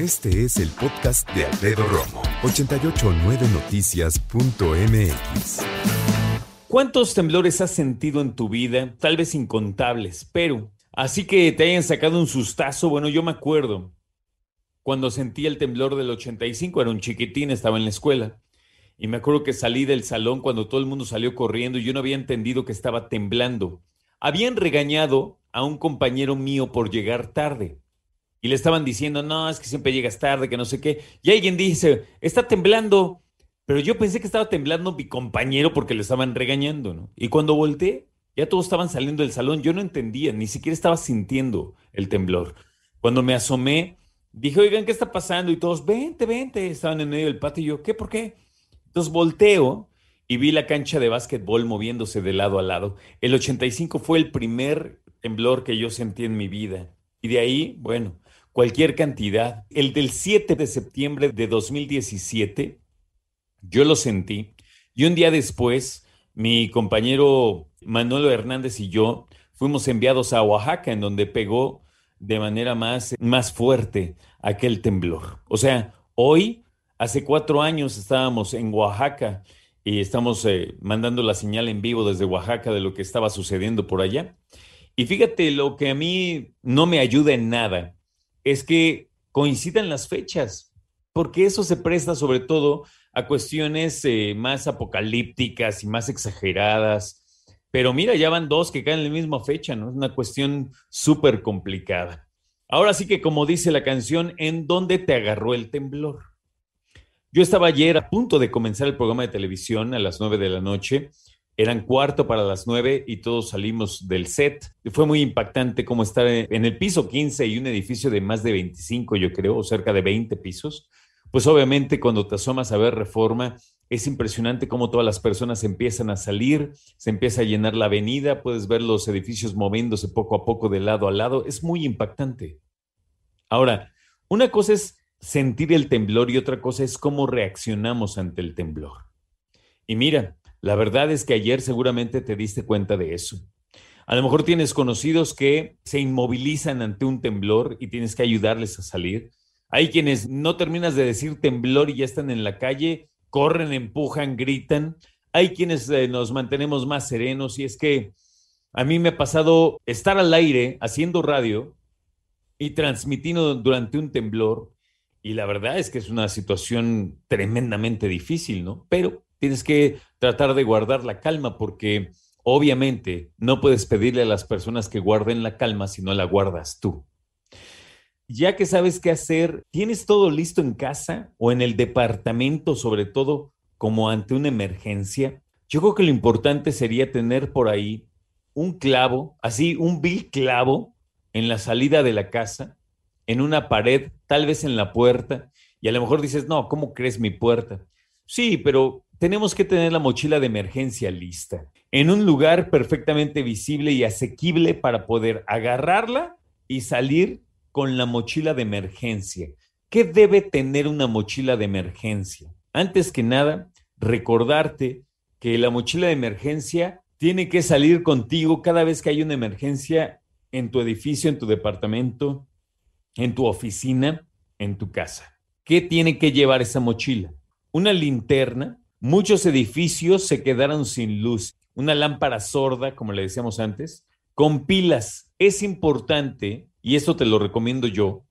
Este es el podcast de Alfredo Romo, 889noticias.mx. ¿Cuántos temblores has sentido en tu vida? Tal vez incontables, pero así que te hayan sacado un sustazo. Bueno, yo me acuerdo cuando sentí el temblor del 85, era un chiquitín, estaba en la escuela. Y me acuerdo que salí del salón cuando todo el mundo salió corriendo y yo no había entendido que estaba temblando. Habían regañado a un compañero mío por llegar tarde. Y le estaban diciendo, no, es que siempre llegas tarde, que no sé qué. Y alguien dice, está temblando. Pero yo pensé que estaba temblando mi compañero porque le estaban regañando, ¿no? Y cuando volteé, ya todos estaban saliendo del salón. Yo no entendía, ni siquiera estaba sintiendo el temblor. Cuando me asomé, dije, oigan, ¿qué está pasando? Y todos, vente, vente. Estaban en medio del patio y yo, ¿qué? ¿Por qué? Entonces volteo y vi la cancha de básquetbol moviéndose de lado a lado. El 85 fue el primer temblor que yo sentí en mi vida. Y de ahí, bueno, cualquier cantidad. El del 7 de septiembre de 2017, yo lo sentí. Y un día después, mi compañero Manuel Hernández y yo fuimos enviados a Oaxaca, en donde pegó de manera más, más fuerte aquel temblor. O sea, hoy, hace cuatro años estábamos en Oaxaca y estamos eh, mandando la señal en vivo desde Oaxaca de lo que estaba sucediendo por allá. Y fíjate, lo que a mí no me ayuda en nada es que coincidan las fechas, porque eso se presta sobre todo a cuestiones eh, más apocalípticas y más exageradas. Pero mira, ya van dos que caen en la misma fecha, ¿no? Es una cuestión súper complicada. Ahora sí que como dice la canción, ¿en dónde te agarró el temblor? Yo estaba ayer a punto de comenzar el programa de televisión a las nueve de la noche eran cuarto para las nueve y todos salimos del set. Fue muy impactante como estar en el piso 15 y un edificio de más de 25, yo creo, o cerca de 20 pisos. Pues obviamente cuando te asomas a ver reforma, es impresionante cómo todas las personas empiezan a salir, se empieza a llenar la avenida, puedes ver los edificios moviéndose poco a poco de lado a lado. Es muy impactante. Ahora, una cosa es sentir el temblor y otra cosa es cómo reaccionamos ante el temblor. Y mira, la verdad es que ayer seguramente te diste cuenta de eso. A lo mejor tienes conocidos que se inmovilizan ante un temblor y tienes que ayudarles a salir. Hay quienes no terminas de decir temblor y ya están en la calle, corren, empujan, gritan. Hay quienes eh, nos mantenemos más serenos y es que a mí me ha pasado estar al aire haciendo radio y transmitiendo durante un temblor y la verdad es que es una situación tremendamente difícil, ¿no? Pero tienes que tratar de guardar la calma porque obviamente no puedes pedirle a las personas que guarden la calma si no la guardas tú. Ya que sabes qué hacer, ¿tienes todo listo en casa o en el departamento, sobre todo como ante una emergencia? Yo creo que lo importante sería tener por ahí un clavo, así un vil clavo en la salida de la casa, en una pared, tal vez en la puerta, y a lo mejor dices, no, ¿cómo crees mi puerta? Sí, pero tenemos que tener la mochila de emergencia lista, en un lugar perfectamente visible y asequible para poder agarrarla y salir con la mochila de emergencia. ¿Qué debe tener una mochila de emergencia? Antes que nada, recordarte que la mochila de emergencia tiene que salir contigo cada vez que hay una emergencia en tu edificio, en tu departamento, en tu oficina, en tu casa. ¿Qué tiene que llevar esa mochila? Una linterna, Muchos edificios se quedaron sin luz. Una lámpara sorda, como le decíamos antes, con pilas. Es importante, y esto te lo recomiendo yo,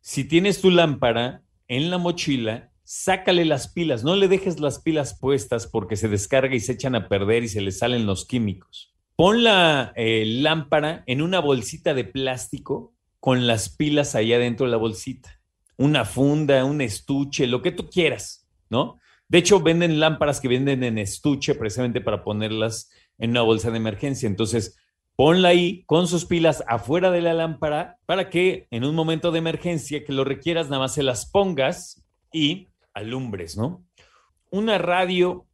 si tienes tu lámpara en la mochila, sácale las pilas, no le dejes las pilas puestas porque se descarga y se echan a perder y se le salen los químicos. Pon la eh, lámpara en una bolsita de plástico con las pilas allá dentro de la bolsita. Una funda, un estuche, lo que tú quieras, ¿no? De hecho, venden lámparas que venden en estuche precisamente para ponerlas en una bolsa de emergencia. Entonces, ponla ahí con sus pilas afuera de la lámpara para que en un momento de emergencia que lo requieras, nada más se las pongas y alumbres, ¿no? Una radio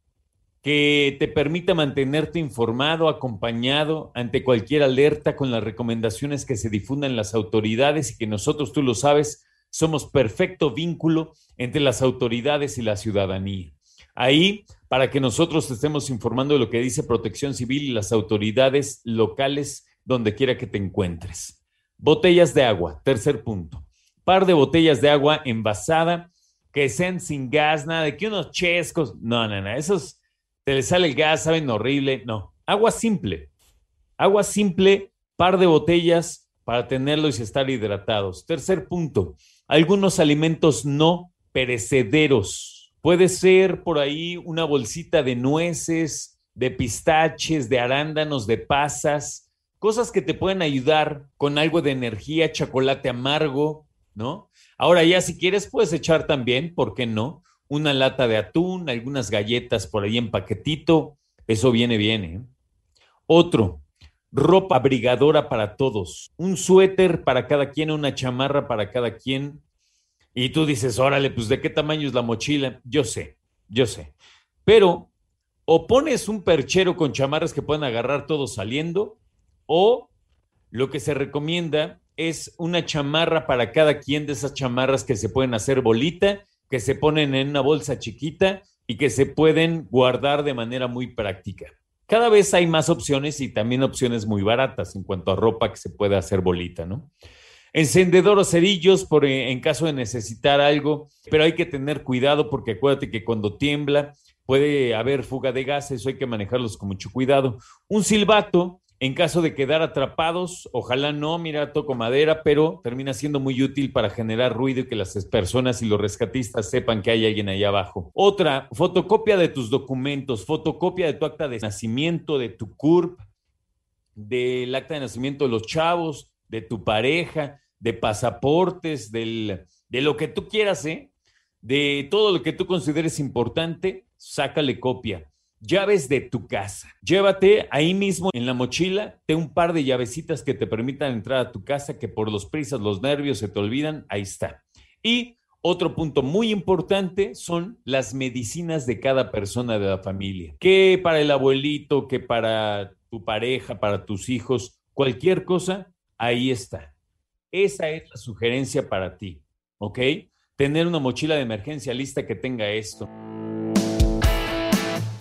que te permita mantenerte informado, acompañado ante cualquier alerta con las recomendaciones que se difundan las autoridades y que nosotros, tú lo sabes, somos perfecto vínculo entre las autoridades y la ciudadanía. Ahí, para que nosotros estemos informando de lo que dice Protección Civil y las autoridades locales donde quiera que te encuentres. Botellas de agua, tercer punto. par de botellas de agua envasada que sean sin gas, nada de que unos chescos, no, no, no, esos te les sale el gas, saben horrible, no, agua simple, agua simple, par de botellas para tenerlos y estar hidratados. Tercer punto, algunos alimentos no perecederos. Puede ser por ahí una bolsita de nueces, de pistaches, de arándanos, de pasas, cosas que te pueden ayudar con algo de energía, chocolate amargo, ¿no? Ahora ya si quieres puedes echar también, ¿por qué no? Una lata de atún, algunas galletas por ahí en paquetito, eso viene bien. ¿eh? Otro, ropa abrigadora para todos, un suéter para cada quien, una chamarra para cada quien. Y tú dices, órale, pues de qué tamaño es la mochila. Yo sé, yo sé. Pero o pones un perchero con chamarras que puedan agarrar todos saliendo, o lo que se recomienda es una chamarra para cada quien de esas chamarras que se pueden hacer bolita, que se ponen en una bolsa chiquita y que se pueden guardar de manera muy práctica. Cada vez hay más opciones y también opciones muy baratas en cuanto a ropa que se puede hacer bolita, ¿no? Encendedor o cerillos por, eh, en caso de necesitar algo, pero hay que tener cuidado porque acuérdate que cuando tiembla puede haber fuga de gas, eso hay que manejarlos con mucho cuidado. Un silbato en caso de quedar atrapados, ojalá no, mira, toco madera, pero termina siendo muy útil para generar ruido y que las personas y los rescatistas sepan que hay alguien ahí abajo. Otra, fotocopia de tus documentos, fotocopia de tu acta de nacimiento, de tu CURP, del acta de nacimiento de los chavos, de tu pareja, de pasaportes, de lo que tú quieras, ¿eh? De todo lo que tú consideres importante, sácale copia llaves de tu casa. Llévate ahí mismo en la mochila te un par de llavecitas que te permitan entrar a tu casa, que por los prisas, los nervios se te olvidan, ahí está. Y otro punto muy importante son las medicinas de cada persona de la familia. Que para el abuelito, que para tu pareja, para tus hijos, cualquier cosa, ahí está. Esa es la sugerencia para ti, ¿ok? Tener una mochila de emergencia lista que tenga esto.